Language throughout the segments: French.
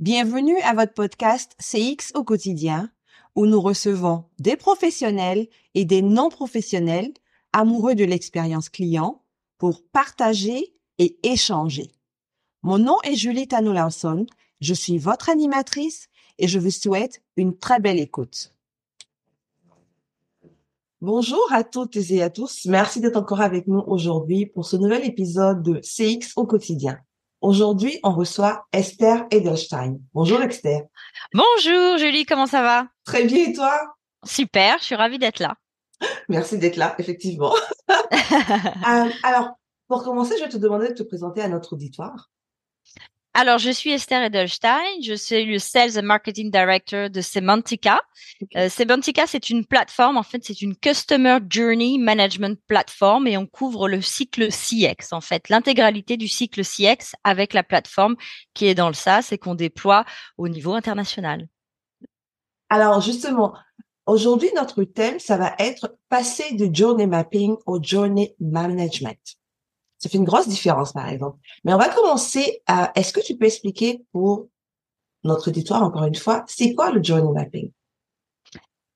Bienvenue à votre podcast CX au quotidien, où nous recevons des professionnels et des non-professionnels amoureux de l'expérience client pour partager et échanger. Mon nom est Julie Tano je suis votre animatrice et je vous souhaite une très belle écoute. Bonjour à toutes et à tous. Merci d'être encore avec nous aujourd'hui pour ce nouvel épisode de CX au quotidien. Aujourd'hui, on reçoit Esther Edelstein. Bonjour Esther. Bonjour Julie, comment ça va? Très bien et toi? Super, je suis ravie d'être là. Merci d'être là, effectivement. Euh, alors, pour commencer, je vais te demander de te présenter à notre auditoire. Alors, je suis Esther Edelstein, je suis le Sales and Marketing Director de Semantica. Euh, Semantica, c'est une plateforme, en fait, c'est une Customer Journey Management Platform et on couvre le cycle CX, en fait, l'intégralité du cycle CX avec la plateforme qui est dans le SaaS et qu'on déploie au niveau international. Alors, justement, aujourd'hui, notre thème, ça va être passer de journey mapping au journey management. Ça fait une grosse différence, par exemple. Mais on va commencer à, est-ce que tu peux expliquer pour notre auditoire, encore une fois, c'est quoi le journey mapping?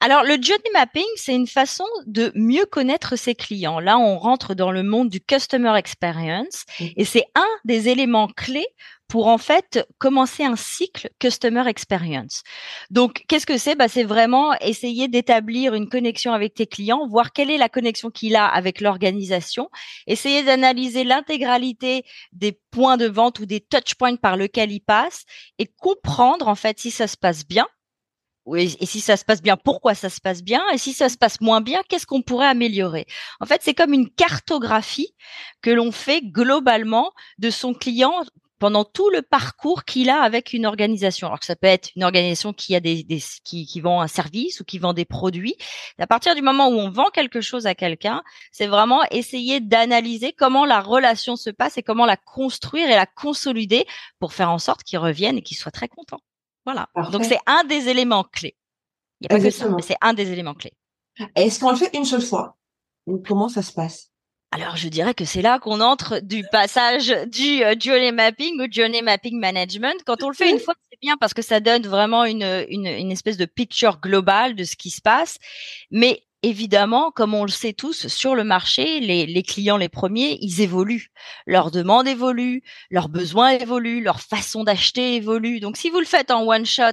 Alors, le journey mapping, c'est une façon de mieux connaître ses clients. Là, on rentre dans le monde du customer experience mmh. et c'est un des éléments clés pour en fait commencer un cycle customer experience. Donc, qu'est-ce que c'est? Bah, C'est vraiment essayer d'établir une connexion avec tes clients, voir quelle est la connexion qu'il a avec l'organisation, essayer d'analyser l'intégralité des points de vente ou des touch points par lesquels il passe et comprendre en fait si ça se passe bien. Et si ça se passe bien, pourquoi ça se passe bien? Et si ça se passe moins bien, qu'est-ce qu'on pourrait améliorer? En fait, c'est comme une cartographie que l'on fait globalement de son client pendant tout le parcours qu'il a avec une organisation. Alors que ça peut être une organisation qui a des, qui, qui, vend un service ou qui vend des produits. à partir du moment où on vend quelque chose à quelqu'un, c'est vraiment essayer d'analyser comment la relation se passe et comment la construire et la consolider pour faire en sorte qu'il revienne et qu'il soit très content. Voilà. Donc c'est un des éléments clés. Il n'y a pas que ça, mais c'est un des éléments clés. Est-ce qu'on le fait une seule fois? Ou comment ça se passe? Alors, je dirais que c'est là qu'on entre du passage du euh, journey mapping au journey mapping management. Quand on le fait une fois, c'est bien parce que ça donne vraiment une, une, une, espèce de picture globale de ce qui se passe. Mais évidemment, comme on le sait tous, sur le marché, les, les clients les premiers, ils évoluent. Leurs demandes évoluent, leurs besoins évoluent, leur façon d'acheter évolue. Donc, si vous le faites en one shot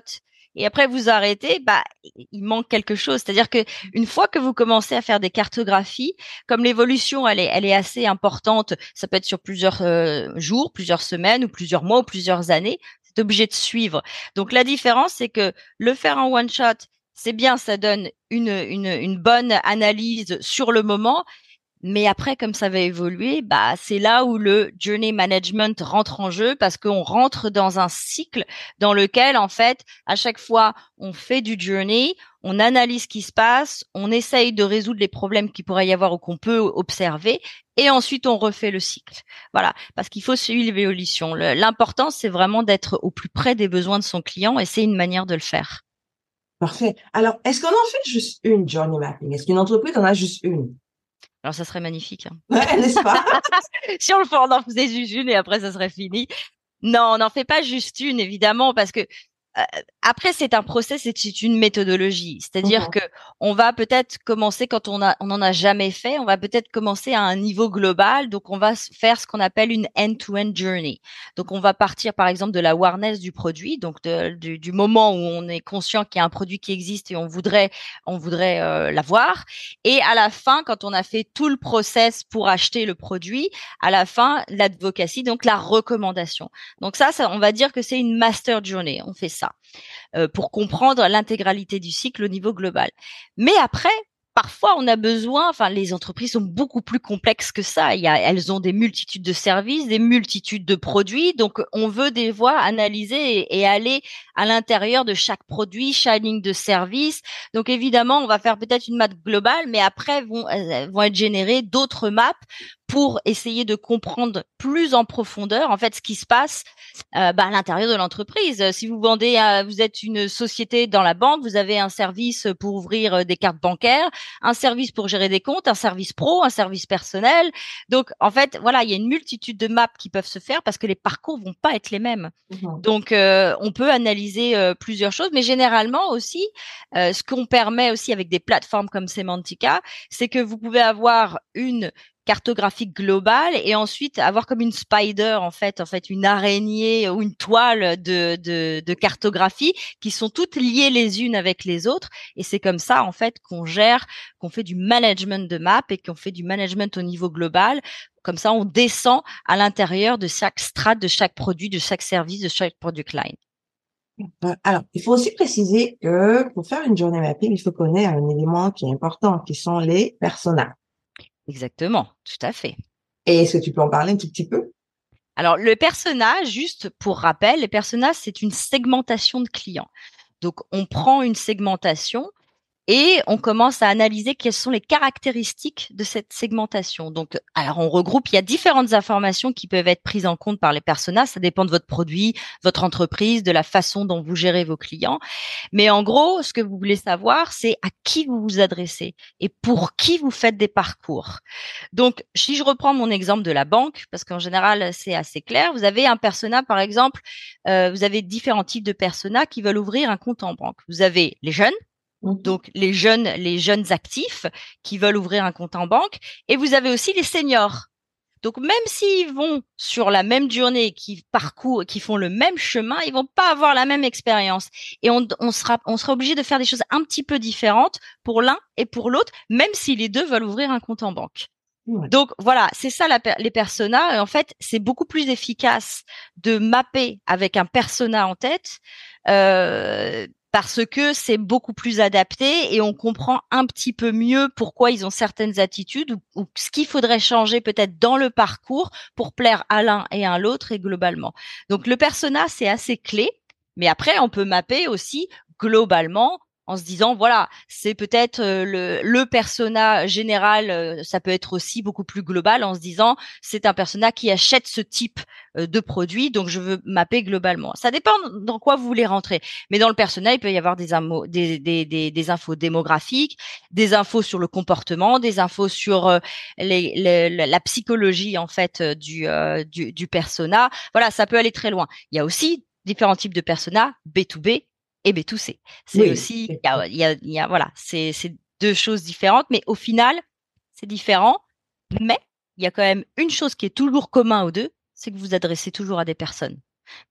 et après vous arrêtez, bah il manque quelque chose. C'est-à-dire que une fois que vous commencez à faire des cartographies, comme l'évolution elle est elle est assez importante, ça peut être sur plusieurs euh, jours, plusieurs semaines ou plusieurs mois ou plusieurs années, c'est obligé de suivre. Donc la différence c'est que le faire en one shot, c'est bien, ça donne une, une, une bonne analyse sur le moment, mais après, comme ça va évoluer, bah, c'est là où le journey management rentre en jeu parce qu'on rentre dans un cycle dans lequel, en fait, à chaque fois, on fait du journey, on analyse ce qui se passe, on essaye de résoudre les problèmes qui pourrait y avoir ou qu'on peut observer, et ensuite on refait le cycle. Voilà, parce qu'il faut suivre l'évolution. L'important, c'est vraiment d'être au plus près des besoins de son client, et c'est une manière de le faire. Parfait. Alors, est-ce qu'on en fait juste une journey mapping? Est-ce qu'une entreprise en a juste une? Alors ça serait magnifique. Hein. Ouais, n'est-ce pas? Si on le fait, on en faisait juste une et après ça serait fini. Non, on n'en fait pas juste une, évidemment, parce que après, c'est un process et c'est une méthodologie. C'est-à-dire que on va peut-être commencer quand on a, on n'en a jamais fait, on va peut-être commencer à un niveau global. Donc, on va faire ce qu'on appelle une end-to-end journey. Donc, on va partir, par exemple, de la awareness du produit, donc du, du, moment où on est conscient qu'il y a un produit qui existe et on voudrait, on voudrait euh, l'avoir. Et à la fin, quand on a fait tout le process pour acheter le produit, à la fin, l'advocacy, donc la recommandation. Donc ça, ça, on va dire que c'est une master journey. On fait ça euh, pour comprendre l'intégralité du cycle au niveau global. Mais après, parfois on a besoin, enfin les entreprises sont beaucoup plus complexes que ça. Elles ont des multitudes de services, des multitudes de produits, donc on veut des voies analyser et, aller à l'intérieur de chaque produit, chaque ligne de service. Donc évidemment, on va faire peut-être une map globale, mais après vont, vont être générées d'autres maps pour essayer de comprendre plus en profondeur en fait ce qui se passe euh, bah, à l'intérieur de l'entreprise. Si vous vendez, vous êtes une société dans la banque, vous avez un service pour ouvrir des cartes bancaires, un service pour gérer des comptes, un service pro, un service personnel. Donc en fait, voilà, il y a une multitude de maps qui peuvent se faire parce que les parcours vont pas être les mêmes. Mmh Donc on peut analyser plusieurs choses, mais généralement aussi, ce qu'on permet aussi avec des plateformes comme Semantica, c'est que vous pouvez avoir une cartographique globale et ensuite avoir comme une spider en fait en fait une araignée ou une toile de, cartographie qui sont toutes liées les unes avec les autres. Et c'est comme ça en fait qu'on gère qu'on fait du management de map et qu'on fait du management au niveau global. Comme ça on descend à l'intérieur de chaque strate de chaque produit de chaque service de chaque product line. euh, alors, il faut aussi préciser que pour faire une journée mapping, il faut connaître un élément qui est important, qui sont les personas. Exactement, tout à fait. Et est-ce que tu peux en parler un tout petit peu? Alors, le persona, juste pour rappel, les personas, c'est une segmentation de clients. Donc, on prend une segmentation et on commence à analyser quelles sont les caractéristiques de cette segmentation. Donc, alors on regroupe, il y a différentes informations qui peuvent être prises en compte par les personas. Ça dépend de votre produit, votre entreprise, de la façon dont vous gérez vos clients. Mais en gros, ce que vous voulez savoir, c'est à qui vous vous adressez et pour qui vous faites des parcours. Donc, si je reprends mon exemple de la banque, parce qu'en général c'est assez clair, vous avez un persona, par exemple, euh, vous avez différents types de personas qui veulent ouvrir un compte en banque. Vous avez les jeunes. Donc les jeunes, les jeunes actifs qui veulent ouvrir un compte en banque, et vous avez aussi les seniors. Donc même s'ils vont sur la même journée, qui parcourent, qui font le même chemin, ils vont pas avoir la même expérience. Et on, sera, on sera obligé de faire des choses un petit peu différentes pour l'un et pour l'autre, même si les deux veulent ouvrir un compte en banque. Donc voilà, c'est ça les personas. En fait, c'est beaucoup plus efficace de mapper avec un persona en tête euh, parce que c'est beaucoup plus adapté et on comprend un petit peu mieux pourquoi ils ont certaines attitudes ou, ce qu'il faudrait changer peut-être dans le parcours pour plaire à l'un et à l'autre et globalement. Donc le persona, c'est assez clé, mais après on peut mapper aussi globalement en se disant voilà c'est peut-être euh, le, le persona général euh, ça peut être aussi beaucoup plus global en se disant c'est un persona qui achète ce type euh, de produit donc je veux mapper globalement. Ça dépend dans quoi vous voulez rentrer mais dans le persona il peut y avoir des, des, des, des, infos démographiques des infos sur le comportement des infos sur les, la psychologie en fait du, du du persona. Voilà ça peut aller très loin. Il y a aussi différents types de personas B2B et B2C. C'est aussi, il y a, y, a, y a, voilà, c'est deux choses différentes, mais au final, c'est différent. Mais il y a quand même une chose qui est toujours commun aux deux, c'est que vous adressez toujours à des personnes.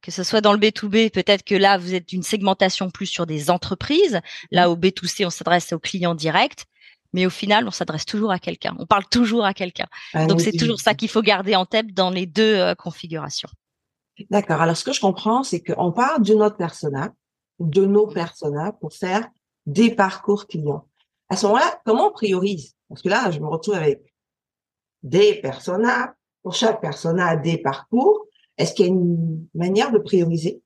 Que ce soit dans le B2B, peut-être que là, vous êtes une segmentation plus sur des entreprises. Là, mmh. au B2C, on s'adresse aux clients directs. Mais au final, on s'adresse toujours à quelqu'un. On parle toujours à quelqu'un. Ah Donc, c'est toujours ça qu'il faut garder en tête dans les deux euh, configurations. D'accord. Alors, ce que je comprends, c'est qu'on parle d'une autre persona, de nos personas pour faire des parcours clients. À ce moment-là, comment on priorise? Parce que là, je me retrouve avec des personas. Pour chaque persona, des parcours. Est-ce qu'il y a une manière de prioriser?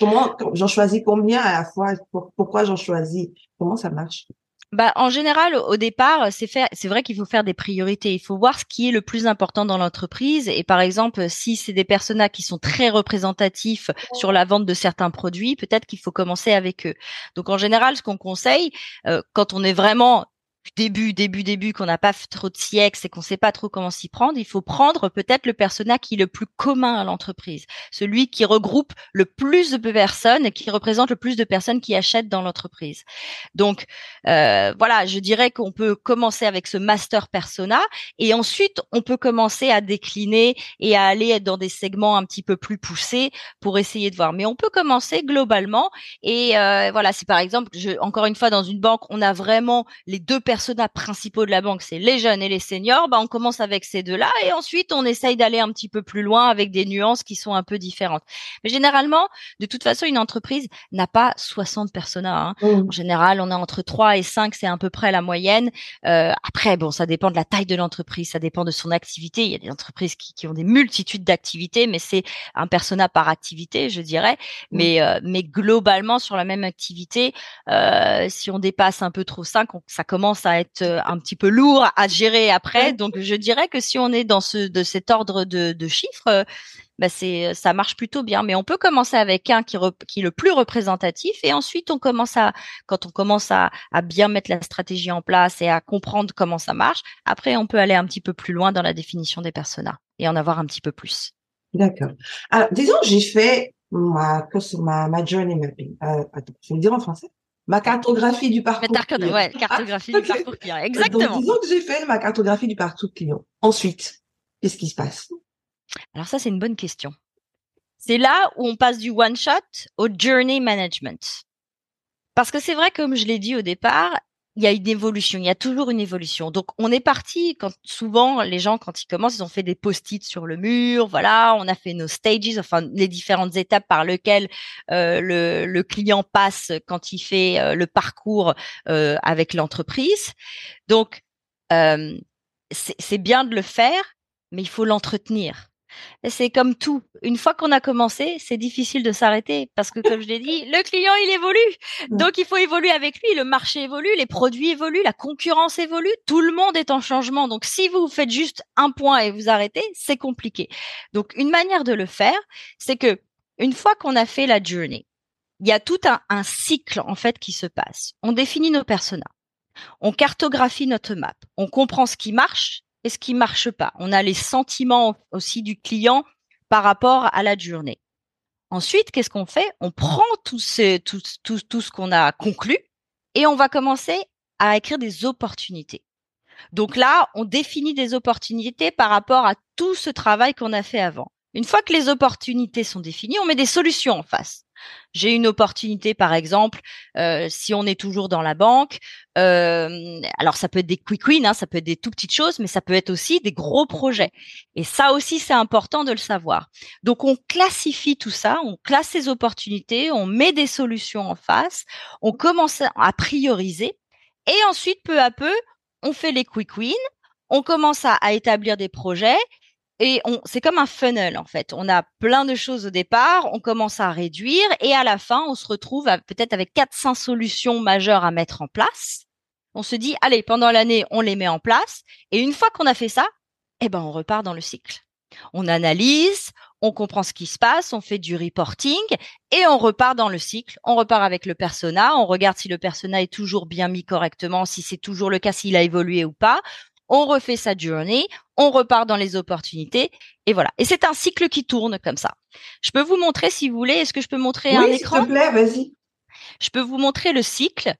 Comment j'en choisis combien à la fois? Pourquoi j'en choisis? Comment ça marche? Bah, en général, au départ, c'est c'est vrai qu'il faut faire des priorités. Il faut voir ce qui est le plus important dans l'entreprise. Et par exemple, si c'est des personas qui sont très représentatifs sur la vente de certains produits, peut-être qu'il faut commencer avec eux. Donc, en général, ce qu'on conseille, euh, quand on est vraiment début, début, début, qu'on n'a pas trop de siècles et qu'on sait pas trop comment s'y prendre, il faut prendre peut-être le persona qui est le plus commun à l'entreprise, celui qui regroupe le plus de personnes et qui représente le plus de personnes qui achètent dans l'entreprise. Donc euh, voilà, je dirais qu'on peut commencer avec ce master persona et ensuite on peut commencer à décliner et à aller dans des segments un petit peu plus poussés pour essayer de voir. Mais on peut commencer globalement et euh, voilà, si par exemple, je, encore une fois dans une banque, on a vraiment les deux personnes personas principaux de la banque, c'est les jeunes et les seniors, bah on commence avec ces deux-là et ensuite on essaye d'aller un petit peu plus loin avec des nuances qui sont un peu différentes. Mais généralement, de toute façon, une entreprise n'a pas 60 personas. Hein. Mmh. En général, on est entre 3 et 5, c'est à peu près la moyenne. Euh, après, bon, ça dépend de la taille de l'entreprise, ça dépend de son activité. Il y a des entreprises qui, qui ont des multitudes d'activités, mais c'est un persona par activité, je dirais. Mmh. Mais, euh, mais globalement, sur la même activité, euh, si on dépasse un peu trop 5, ça commence commence à être un petit peu lourd à gérer après. Donc, je dirais que si on est dans ce de cet ordre de, de chiffres, bah c'est ça marche plutôt bien. Mais on peut commencer avec un qui, qui est le plus représentatif et ensuite on commence à quand on commence à, à bien mettre la stratégie en place et à comprendre comment ça marche. Après, on peut aller un petit peu plus loin dans la définition des personas et en avoir un petit peu plus. D'accord. Alors, disons, j'ai fait ma, ma, ma journey mapping. Euh, attends, je vais le dire en français. Ma cartographie du parcours client. Ouais, cartographie du parcours client. Exactement. Donc, disons que j'ai fait ma cartographie du parcours client. Ensuite, qu'est-ce qui se passe? Alors ça, c'est une bonne question. C'est là où on passe du one shot au journey management. Parce que c'est vrai, comme je l'ai dit au départ, il y a une évolution, il y a toujours une évolution. Donc on est parti quand souvent les gens quand ils commencent, ils ont fait des post-it sur le mur, voilà, on a fait nos stages, enfin les différentes étapes par lesquelles euh, le, client passe quand il fait euh, le parcours euh, avec l'entreprise. Donc c'est bien de le faire, mais il faut l'entretenir. C'est comme tout. Une fois qu'on a commencé, c'est difficile de s'arrêter parce que, comme je l'ai dit, le client, il évolue. Donc, il faut évoluer avec lui. Le marché évolue, les produits évoluent, la concurrence évolue. Tout le monde est en changement. Donc, si vous faites juste un point et vous arrêtez, c'est compliqué. Donc, une manière de le faire, c'est que une fois qu'on a fait la journée, il y a tout un, un cycle, en fait, qui se passe. On définit nos personas. On cartographie notre map. On comprend ce qui marche et ce qui marche pas. On a les sentiments aussi du client par rapport à la journée. Ensuite, qu'est-ce qu'on fait? On prend tout, ce, tout ce qu'on a conclu et on va commencer à écrire des opportunités. Donc là, on définit des opportunités par rapport à tout ce travail qu'on a fait avant. Une fois que les opportunités sont définies, on met des solutions en face. J'ai une opportunité, par exemple, euh, si on est toujours dans la banque. Euh, alors, ça peut être des quick wins, hein, ça peut être des tout petites choses, mais ça peut être aussi des gros projets. Et ça aussi, c'est important de le savoir. Donc, on classifie tout ça, on classe ces opportunités, on met des solutions en face, on commence à prioriser, et ensuite, peu à peu, on fait les quick wins, on commence à établir des projets et on, c'est comme un funnel en fait. On a plein de choses au départ, on commence à réduire et à la fin, on se retrouve peut-être avec 400 solutions majeures à mettre en place. On se dit, allez, pendant l'année, on les met en place. Et une fois qu'on a fait ça, eh ben, on repart dans le cycle. On analyse, on comprend ce qui se passe, on fait du reporting et on repart dans le cycle. On repart avec le persona, on regarde si le persona est toujours bien mis correctement, si c'est toujours le cas, s'il a évolué ou pas on refait sa journée, on repart dans les opportunités et voilà. Et c'est un cycle qui tourne comme ça. Je peux vous montrer si vous voulez. Est-ce que je peux montrer un écran S'il te plaît, vas-y. Je peux vous montrer le cycle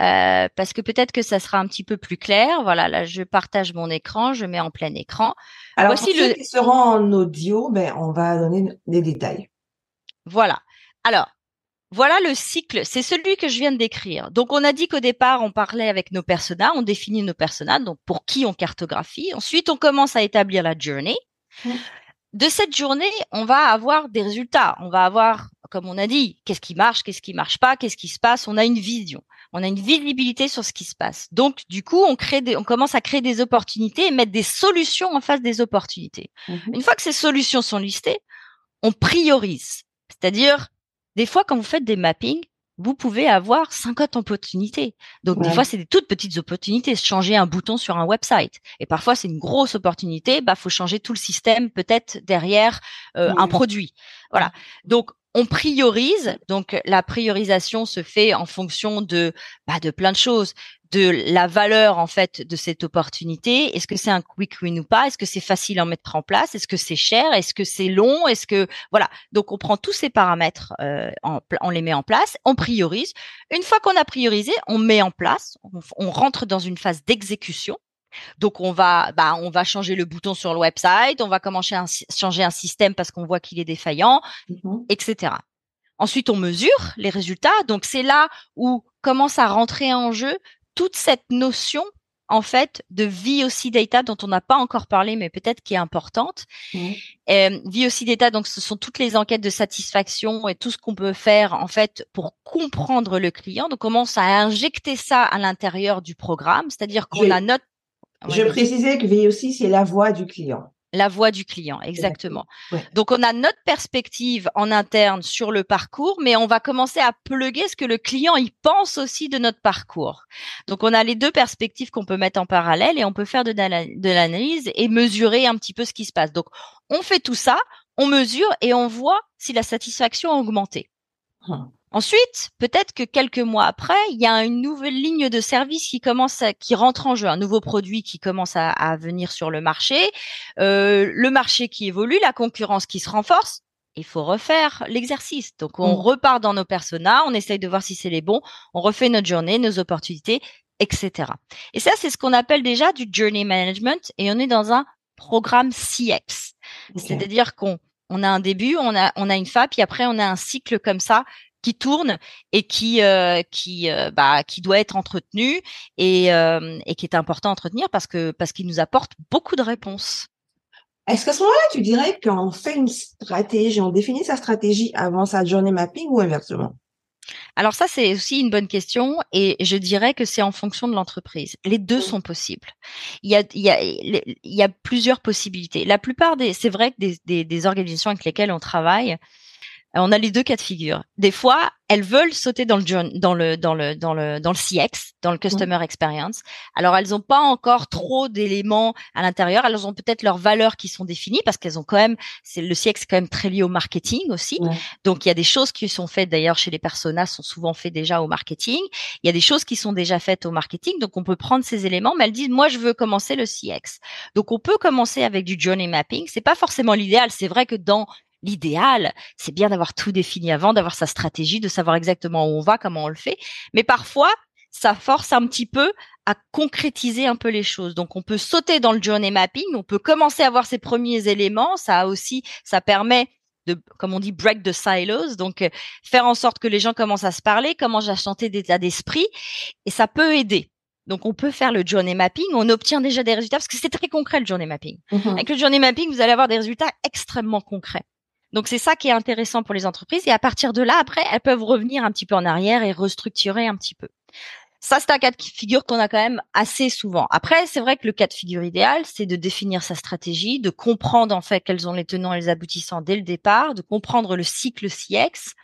euh, parce que peut-être que ça sera un petit peu plus clair. Voilà, là je partage mon écran, je mets en plein écran. Alors Voici pour ceux qui seront en audio, ben on va donner des détails. Voilà. Alors voilà le cycle, c'est celui que je viens de décrire. Donc on a dit qu'au départ, on parlait avec nos personas, on définit nos personas, donc pour qui on cartographie. Ensuite, on commence à établir la journée. De cette journée, on va avoir des résultats. On va avoir, comme on a dit, qu'est-ce qui marche, qu'est-ce qui marche pas, qu'est-ce qui se passe. On a une vision, on a une visibilité sur ce qui se passe. Donc du coup, on crée, on commence à créer des opportunités et mettre des solutions en face des opportunités. Mhm. Une fois que ces solutions sont listées, on priorise. C'est-à-dire, des fois, quand vous faites des mappings, vous pouvez avoir 50 opportunités. Donc, des fois, c'est des toutes petites opportunités. Changer un bouton sur un website. Et parfois, c'est une grosse opportunité. Bah, faut changer tout le système, peut-être derrière euh, un produit. Voilà. Donc, on priorise. Donc, la priorisation se fait en fonction de, bah, de plein de choses de la valeur en fait de cette opportunité. Est-ce que c'est un quick win ou pas? Est-ce que c'est facile à mettre en place? Est-ce que c'est cher? Est-ce que c'est long? Est-ce que voilà Donc on prend tous ces paramètres, euh, on les met en place, on priorise. Une fois qu'on a priorisé, on met en place, on, rentre dans une phase d'exécution. Donc on va, bah, on va changer le bouton sur le website, on va commencer à changer un système parce qu'on voit qu'il est défaillant, mmh etc. Ensuite, on mesure les résultats. Donc c'est là où commence à rentrer en jeu toute cette notion en fait de VOC data dont on n'a pas encore parlé, mais peut-être qui est importante. Mmh. Euh, VOC data, donc ce sont toutes les enquêtes de satisfaction et tout ce qu'on peut faire en fait pour comprendre le client. Donc on commence à injecter ça à l'intérieur du programme, c'est-à-dire qu'on a notre. Je précisais que VOC c'est la voix du client. La voix du client, exactement. Donc, on a notre perspective en interne sur le parcours, mais on va commencer à pluguer ce que le client y pense aussi de notre parcours. Donc, on a les deux perspectives qu'on peut mettre en parallèle et on peut faire de, de l'analyse et mesurer un petit peu ce qui se passe. Donc, on fait tout ça, on mesure et on voit si la satisfaction a augmenté. Hum. Ensuite, peut-être que quelques mois après, il y a une nouvelle ligne de service qui commence, qui rentre en jeu, un nouveau produit qui commence à, venir sur le marché, euh, le marché qui évolue, la concurrence qui se renforce. Il faut refaire l'exercice. Donc, on mmh. repart dans nos personas, on essaye de voir si c'est les bons, on refait notre journée, nos opportunités, etc. Et ça, c'est ce qu'on appelle déjà du journey management, et on est dans un programme CX. C'est-à-dire qu'on on a un début, on a on a une fin, puis après on a un cycle comme ça qui tourne et qui euh, qui euh, bah qui doit être entretenu et euh, et qui est important à entretenir parce que parce qu'il nous apporte beaucoup de réponses. Est-ce qu'à ce moment-là, tu dirais qu'on fait une stratégie, on définit sa stratégie avant sa journée mapping ou inversement? Alors ça, c'est aussi une bonne question et je dirais que c'est en fonction de l'entreprise. Les deux sont possibles. Il y a, il y a, il y a plusieurs possibilités. La plupart des, c'est vrai que des, des, des organisations avec lesquelles on travaille, on a les deux cas de figure. Des fois, elles veulent sauter dans le dans le dans le dans le dans le CX, dans le customer experience. Alors elles n'ont pas encore trop d'éléments à l'intérieur. Elles ont peut-être leurs valeurs qui sont définies parce qu'elles ont quand même c'est le CX est quand même très lié au marketing aussi. Donc il y a des choses qui sont faites d'ailleurs chez les personas sont souvent faites déjà au marketing. Il y a des choses qui sont déjà faites au marketing. Donc on peut prendre ces éléments, mais elles disent moi je veux commencer le CX. Donc on peut commencer avec du journey mapping. C'est pas forcément l'idéal. C'est vrai que dans l'idéal, c'est bien d'avoir tout défini avant, d'avoir sa stratégie, de savoir exactement où on va, comment on le fait. Mais parfois, ça force un petit peu à concrétiser un peu les choses. Donc, on peut sauter dans le journey mapping, on peut commencer à voir ses premiers éléments. Ça a aussi, ça permet de, comme on dit, break the silos. Donc, euh, faire en sorte que les gens commencent à se parler, comment j'ai chanté d'état d'esprit. Et ça peut aider. Donc, on peut faire le journey mapping. On obtient déjà des résultats parce que c'est très concret le journey mapping. Mm-hmm. Avec le journey mapping, vous allez avoir des résultats extrêmement concrets. Donc c'est ça qui est intéressant pour les entreprises. Et à partir de là, après, elles peuvent revenir un petit peu en arrière et restructurer un petit peu. Ça, c'est un cas de figure qu'on a quand même assez souvent. Après, c'est vrai que le cas de figure idéal, c'est de définir sa stratégie, de comprendre en fait quels sont les tenants et les aboutissants dès le départ, de comprendre le cycle CX,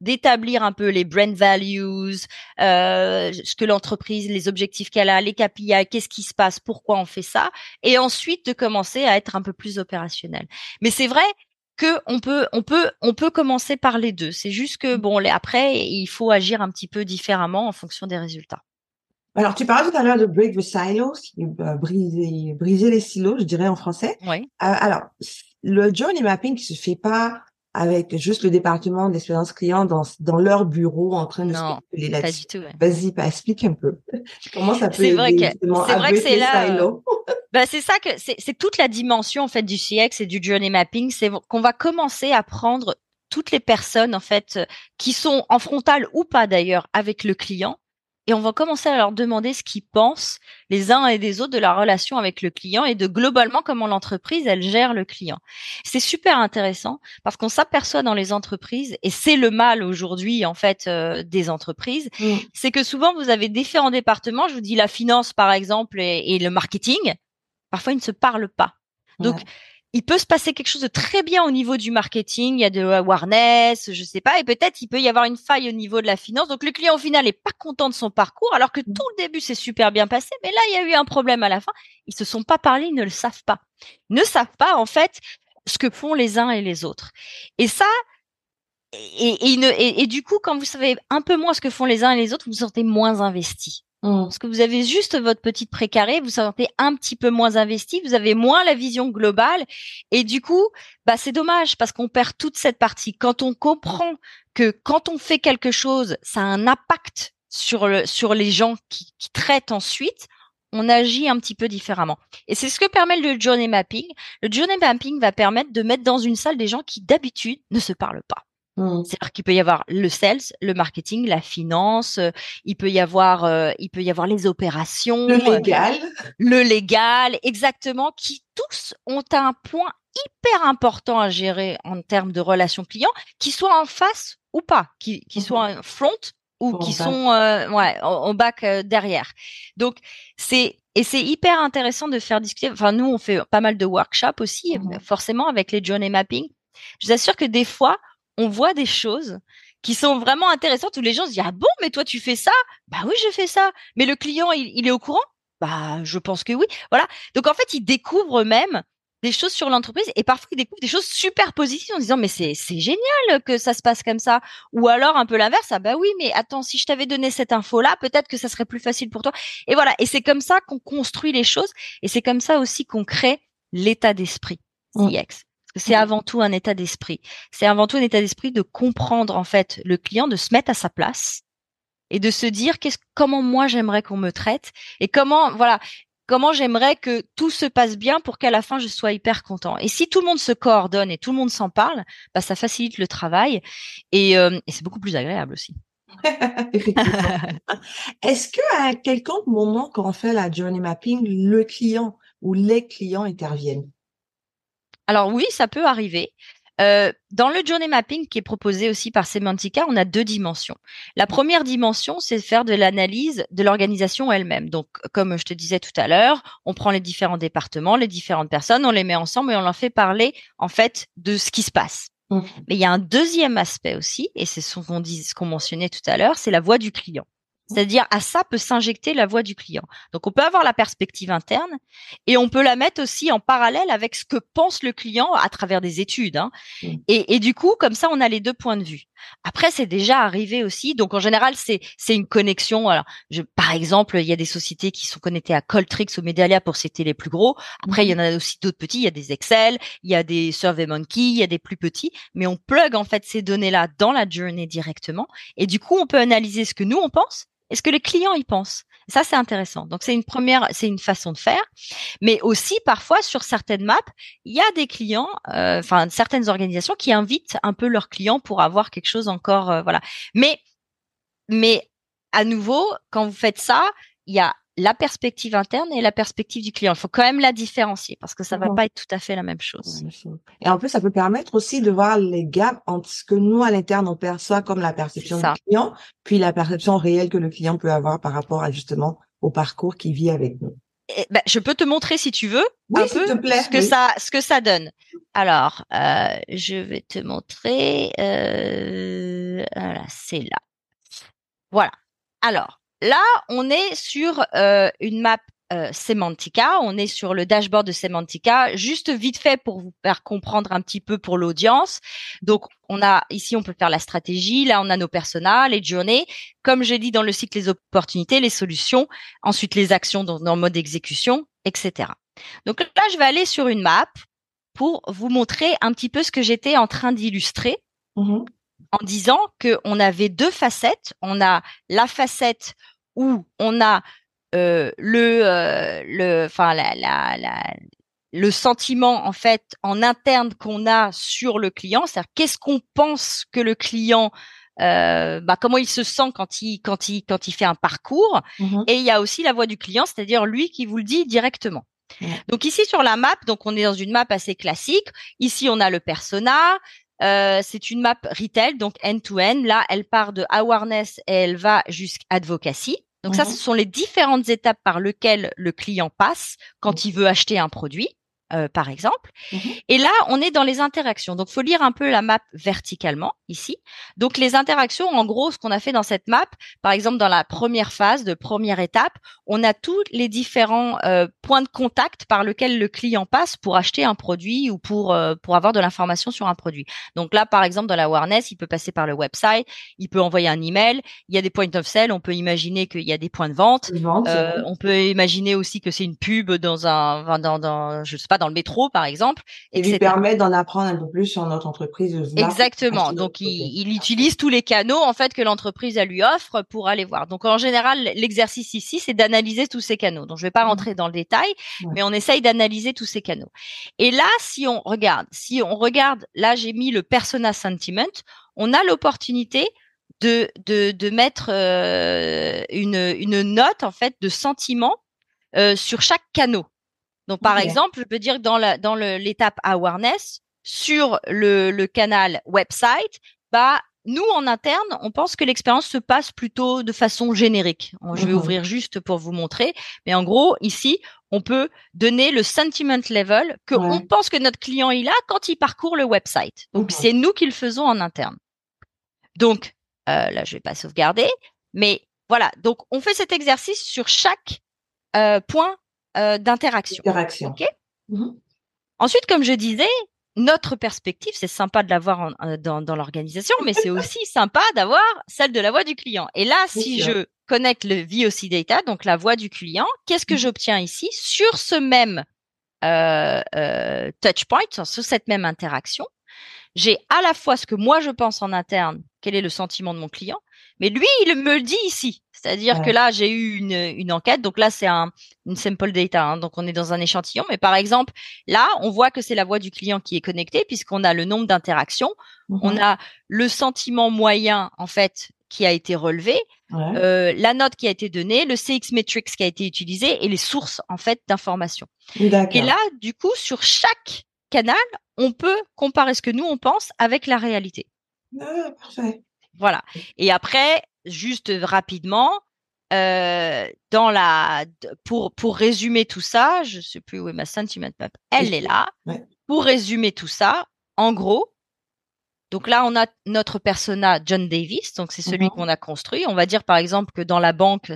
d'établir un peu les brand values, euh, ce que l'entreprise, les objectifs qu'elle a, les KPI, qu'est-ce qui se passe, pourquoi on fait ça, et ensuite de commencer à être un peu plus opérationnel. Mais c'est vrai que on peut, on peut, on peut commencer par les deux. C'est juste que bon, après, il faut agir un petit peu différemment en fonction des résultats. Alors, tu parlais tout à l'heure de break the silos, euh, briser, briser les silos, je dirais en français. Oui. Euh, alors, le journey mapping qui se fait pas avec juste le département d'expérience client dans, dans leur bureau en train de non, spéculer là-dessus. Vas-y, bah, explique un peu. Comment ça peut C'est vrai que c'est vrai que c'est là. Euh, bah, c'est ça que c'est toute la dimension en fait du CX et du journey mapping, c'est qu'on va commencer à prendre toutes les personnes en fait qui sont en frontal ou pas d'ailleurs avec le client et on va commencer à leur demander ce qu'ils pensent les uns et des autres de la relation avec le client et de globalement comment l'entreprise elle gère le client. C'est super intéressant parce qu'on s'aperçoit dans les entreprises et c'est le mal aujourd'hui en fait euh, des entreprises, mmh. c'est que souvent vous avez différents départements. Je vous dis la finance par exemple et, le marketing. Parfois ils ne se parlent pas. Donc il peut se passer quelque chose de très bien au niveau du marketing, il y a de awareness, je sais pas, et peut-être il peut y avoir une faille au niveau de la finance. Donc le client au final est pas content de son parcours, alors que mmh. tout le début s'est super bien passé, mais là il y a eu un problème à la fin. Ils se sont pas parlé, ils ne le savent pas, ils ne savent pas en fait ce que font les uns et les autres. Et ça, et, et, et du coup, quand vous savez un peu moins ce que font les uns et les autres, vous vous sentez moins investi. Mmh. Parce que vous avez juste votre petite précaré, vous sentez un petit peu moins investi, vous avez moins la vision globale, et du coup, bah c'est dommage parce qu'on perd toute cette partie. Quand on comprend que quand on fait quelque chose, ça a un impact sur le sur les gens qui traitent ensuite, on agit un petit peu différemment. Et c'est ce que permet le journey mapping. Le journey mapping va permettre de mettre dans une salle des gens qui d'habitude ne se parlent pas. Mmh. C'est-à-dire qu'il peut y avoir le sales, le marketing, la finance, euh, il peut y avoir, euh, il peut y avoir les opérations, le légal, le légal, exactement, qui tous ont un point hyper important à gérer en termes de relations clients, qu'ils soient en face ou pas, qu'ils mmh. soient en front ou qui sont euh, ouais en, bac euh, derrière. Donc c'est et c'est hyper intéressant de faire discuter. Enfin nous on fait pas mal de workshops aussi mmh forcément avec les journey mapping. Je vous assure que des fois on voit des choses qui sont vraiment intéressantes où les gens se disent ah bon mais toi tu fais ça? Bah oui je fais ça. Mais le client il, il est au courant? Bah je pense que oui. Voilà. Donc en fait ils découvrent même des choses sur l'entreprise et parfois ils découvrent des choses super positives en disant mais c'est c'est génial que ça se passe comme ça ou alors un peu l'inverse ah bah oui mais attends si je t'avais donné cette info là peut-être que ça serait plus facile pour toi et voilà. Et c'est comme ça qu'on construit les choses et c'est comme ça aussi qu'on crée l'état d'esprit mmh. CX parce que c'est mmh. avant tout un état d'esprit c'est avant tout un état d'esprit de comprendre en fait le client de se mettre à sa place et de se dire qu'est-ce comment moi j'aimerais qu'on me traite et comment voilà comment j'aimerais que tout se passe bien pour qu'à la fin je sois hyper content. Et si tout le monde se coordonne et tout le monde s'en parle, bah, ça facilite le travail et, euh, et c'est beaucoup plus agréable aussi. Est-ce que à quelconque moment quand on fait la journey mapping, le client ou les clients interviennent? Alors oui, ça peut arriver. Euh, dans le journey mapping qui est proposé aussi par Semantica, on a deux dimensions. La première dimension, c'est faire de l'analyse de l'organisation elle-même. Donc, comme je te disais tout à l'heure, on prend les différents départements, les différentes personnes, on les met ensemble et on leur fait parler en fait de ce qui se passe. Mmh. Mais il y a un deuxième aspect aussi, et c'est ce qu'on dit, ce qu'on mentionnait tout à l'heure, c'est la voix du client. C'est-à-dire à ça peut s'injecter la voix du client. Donc on peut avoir la perspective interne et on peut la mettre aussi en parallèle avec ce que pense le client à travers des études. Hein. Mmh. Et, et, du coup, comme ça, on a les deux points de vue. Après, c'est déjà arrivé aussi. Donc en général, c'est c'est une connexion. Alors, je, par exemple, il y a des sociétés qui sont connectées à Coltrix ou Medalia pour citer les plus gros. Après, il y en a aussi d'autres petits. Il y a des Excel, il y a des SurveyMonkey, il y a des plus petits. Mais on plug en fait ces données-là dans la journée directement. Et du coup, on peut analyser ce que nous on pense est-ce que les clients y pensent? Ça, c'est intéressant. Donc, c'est une première, c'est une façon de faire. Mais aussi, parfois, sur certaines maps, il y a des clients, euh, enfin, certaines organisations qui invitent un peu leurs clients pour avoir quelque chose encore, euh, voilà. Mais, mais à nouveau, quand vous faites ça, il y a la perspective interne et la perspective du client. Il faut quand même la différencier parce que ça va pas être tout à fait la même chose. Et en plus, ça peut permettre aussi de voir les gaps entre ce que nous, à l'interne, on perçoit comme la perception du client, puis la perception réelle que le client peut avoir par rapport à justement au parcours qu'il vit avec nous. ben, je peux te montrer si tu veux un peu ce que ça ce que ça donne. Alors, euh, je vais te montrer. Euh, voilà, c'est là. Voilà. Alors, Là, on est sur euh, une map euh, Semantica, on est sur le dashboard de Semantica, juste vite fait pour vous faire comprendre un petit peu pour l'audience. Donc, on a ici, on peut faire la stratégie, là, on a nos personas, les journées, comme j'ai dit dans le cycle, les opportunités, les solutions, ensuite les actions dans, le mode exécution, etc. Donc là, je vais aller sur une map pour vous montrer un petit peu ce que j'étais en train d'illustrer. Mmh en disant qu'on avait deux facettes. On a la facette où on a euh, le, euh, le, enfin la, la, la, le sentiment en fait en interne qu'on a sur le client, c'est-à-dire qu'est-ce qu'on pense que le client euh, bah, comment il se sent quand il quand il quand il fait un parcours. Mmh et il y a aussi la voix du client c'est-à-dire lui qui vous le dit directement. Donc ici sur la map donc on est dans une map assez classique. Ici on a le persona euh, c'est une map retail donc end to end là elle part de awareness et elle va jusqu'à advocacy. Donc ça, ce sont les différentes étapes par lesquelles le client passe quand il veut acheter un produit. Euh, par exemple. Mmh et là, on est dans les interactions. Donc, faut lire un peu la map verticalement ici. Donc, les interactions, en gros, ce qu'on a fait dans cette map, par exemple, dans la première phase de première étape, on a tous les différents euh, points de contact par lesquels le client passe pour acheter un produit ou pour euh, pour avoir de l'information sur un produit. Donc là, par exemple, dans la awareness, il peut passer par le website, il peut envoyer un email. Il y a des points of sale. On peut imaginer qu'il y a des points de vente. on peut imaginer aussi que c'est une pub dans un dans, dans je sais pas dans le métro, par exemple. Et lui permet d'en apprendre un peu plus sur notre entreprise. Exactement. Donc, il, utilise tous les canaux, en fait, que l'entreprise lui offre pour aller voir. Donc, en général, l'exercice ici, c'est d'analyser tous ces canaux. Donc, je vais pas mmh. rentrer dans le détail, mais on essaye d'analyser tous ces canaux. Et là, si on regarde, si on regarde, là, j'ai mis le persona sentiment, on a l'opportunité de, de, de mettre euh, une, une note, en fait, de sentiment euh, sur chaque canal. Donc, par exemple, je peux dire que dans la, dans l'étape awareness, sur le, le canal website, bah, nous, en interne, on pense que l'expérience se passe plutôt de façon générique. Je vais Mhm. ouvrir juste pour vous montrer. Mais en gros, ici, on peut donner le sentiment level que Ouais. on pense que notre client il a quand il parcourt le website. Donc, c'est nous qui le faisons en interne. Donc, euh, là, je vais pas sauvegarder. Mais voilà. Donc, on fait cet exercice sur chaque euh, point euh, d'interaction. Interaction. Mhm. Ensuite, comme je disais, notre perspective, c'est sympa de l'avoir euh, dans, dans l'organisation, mais c'est aussi sympa d'avoir celle de la voix du client. Et là, si je connecte le VOC data, donc la voix du client, qu'est-ce que Mhm. j'obtiens ici? Sur ce même euh, euh, touch point, sur cette même interaction J'ai à la fois ce que moi je pense en interne, quel est le sentiment de mon client, mais lui, il me le dit ici. C'est-à-dire Ouais. que là, j'ai eu une, une enquête. Donc là, c'est un, une sample data. hein, donc on est dans un échantillon. Mais par exemple, là, on voit que c'est la voix du client qui est connectée puisqu'on a le nombre d'interactions. On Mhm. a le sentiment moyen, en fait, qui a été relevé, Ouais. euh, la note qui a été donnée, le CX Metrics qui a été utilisé et les sources, en fait, d'informations. Et là, du coup, sur chaque canal, on peut comparer ce que nous, on pense avec la réalité. Ah, parfait. Voilà. Et après, juste rapidement, euh, dans la, pour pour résumer tout ça, je sais plus où est ma sentiment map. Elle est là. Ouais. Pour résumer tout ça, en gros, donc là on a notre persona John Davis, donc c'est celui Mhm. qu'on a construit. On va dire par exemple que dans la banque,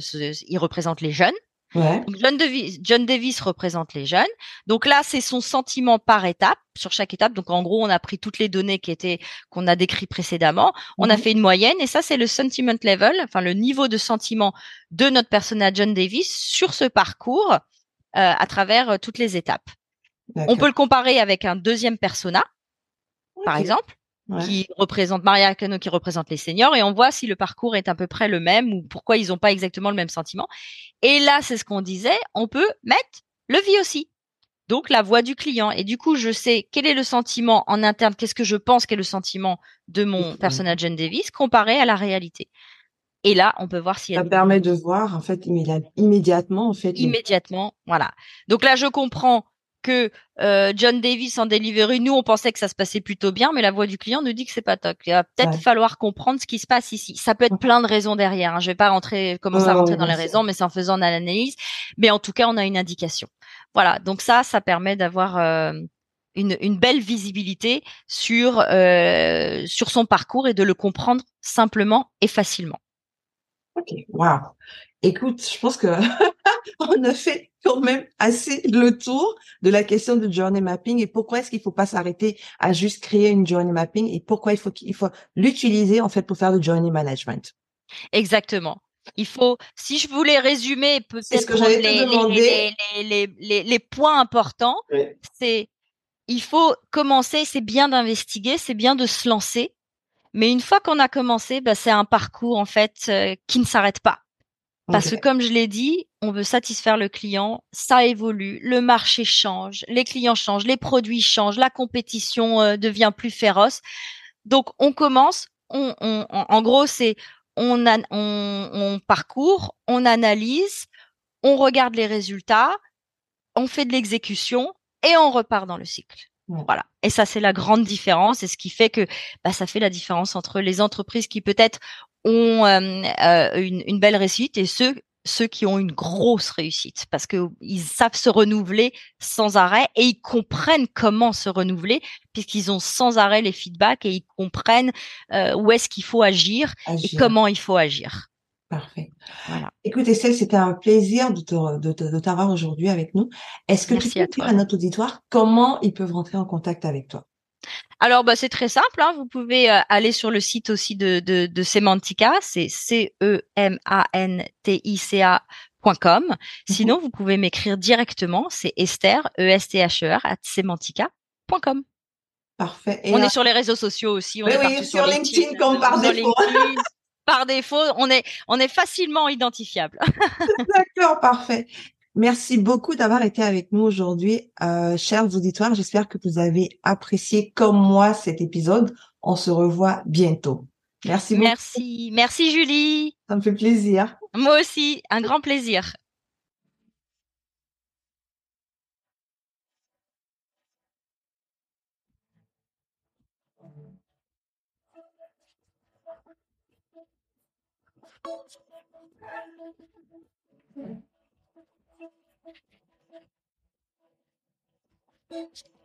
il représente les jeunes. Ouais. Donc John Davis, John Davis représente les jeunes. Donc là, c'est son sentiment par étape, sur chaque étape. Donc en gros, on a pris toutes les données qui étaient qu'on a décrites précédemment. On a Mhm. fait une moyenne et ça, c'est le sentiment level, enfin le niveau de sentiment de notre personnage John Davis sur ce parcours euh, à travers euh, toutes les étapes. On peut le comparer avec un deuxième persona, par exemple, Ouais. qui représente Maria Cano, qui représente les seniors, et on voit si le parcours est à peu près le même ou pourquoi ils n'ont pas exactement le même sentiment. Et là, c'est ce qu'on disait, on peut mettre le VOC. Donc la voix du client. Et du coup, je sais quel est le sentiment en interne, qu'est-ce que je pense qu'est le sentiment de mon personnage John Davis comparé à la réalité. Et là, on peut voir a Ça permet de voir, en fait, immédiat- immédiatement, en fait. immédiatement. Voilà. Donc là, je comprends que euh, John Davis en delivery, nous, on pensait que ça se passait plutôt bien, mais la voix du client nous dit que c'est pas top. Il va peut-être Ouais. falloir comprendre ce qui se passe ici. Ça peut être plein de raisons derrière. Hein. Je vais pas rentrer, commencer à rentrer dans les raisons, mais c'est en faisant l'analyse. Mais en tout cas, on a une indication. Voilà. Donc ça, ça permet d'avoir euh, une, une belle visibilité sur euh, sur son parcours et de le comprendre simplement et facilement. Ok, wow. Écoute, je pense que on a fait quand même assez le tour de la question du journey mapping et pourquoi est-ce qu'il faut pas s'arrêter à juste créer une journey mapping et pourquoi il faut qu'il faut l'utiliser en fait pour faire du journey management? Exactement. Il faut, si je voulais résumer peut-être les, les, les, les points importants, c'est il faut commencer, c'est bien d'investiguer, c'est bien de se lancer, mais une fois qu'on a commencé, bah, c'est un parcours en fait euh, qui ne s'arrête pas. Parce que comme je l'ai dit, on veut satisfaire le client, ça évolue, le marché change, les clients changent, les produits changent, la compétition euh, devient plus féroce. Donc on commence, on, on- en en gros c'est on, an- on, on parcourt, on analyse, on regarde les résultats, on fait de l'exécution et on repart dans le cycle. Voilà. Et ça, c'est la grande différence et ce qui fait que bah, ça fait la différence entre les entreprises qui peut-être ont euh, euh, une, une belle réussite et ceux ceux qui ont une grosse réussite parce que ils savent se renouveler sans arrêt et ils comprennent comment se renouveler puisqu'ils ont sans arrêt les feedbacks et ils comprennent euh, où est-ce qu'il faut agir et comment il faut agir. Parfait. Voilà. Écoute, Estelle, c'était un plaisir de te, de, de t'avoir aujourd'hui avec nous. Est-ce que Merci tu peux dire à notre auditoire comment ils peuvent rentrer en contact avec toi? Alors, bah, c'est très simple. Hein. Vous pouvez euh, aller sur le site aussi de, de, de Semantica. C'est C-E-M-A-N-T-I-C-A.com. Sinon, vous pouvez m'écrire directement. C'est Esther, E-S-T-H-E-R, at semantica.com. Parfait. Et On est sur les réseaux sociaux aussi. On Oui, est oui, sur LinkedIn comme par défaut. Par défaut, on est, on est facilement identifiable. D'accord, parfait. Merci beaucoup d'avoir été avec nous aujourd'hui, euh, chers auditoires. J'espère que vous avez apprécié comme moi cet épisode. On se revoit bientôt. Merci beaucoup. Merci. Merci, Julie. Ça me fait plaisir. Moi aussi. Un grand plaisir. bitch.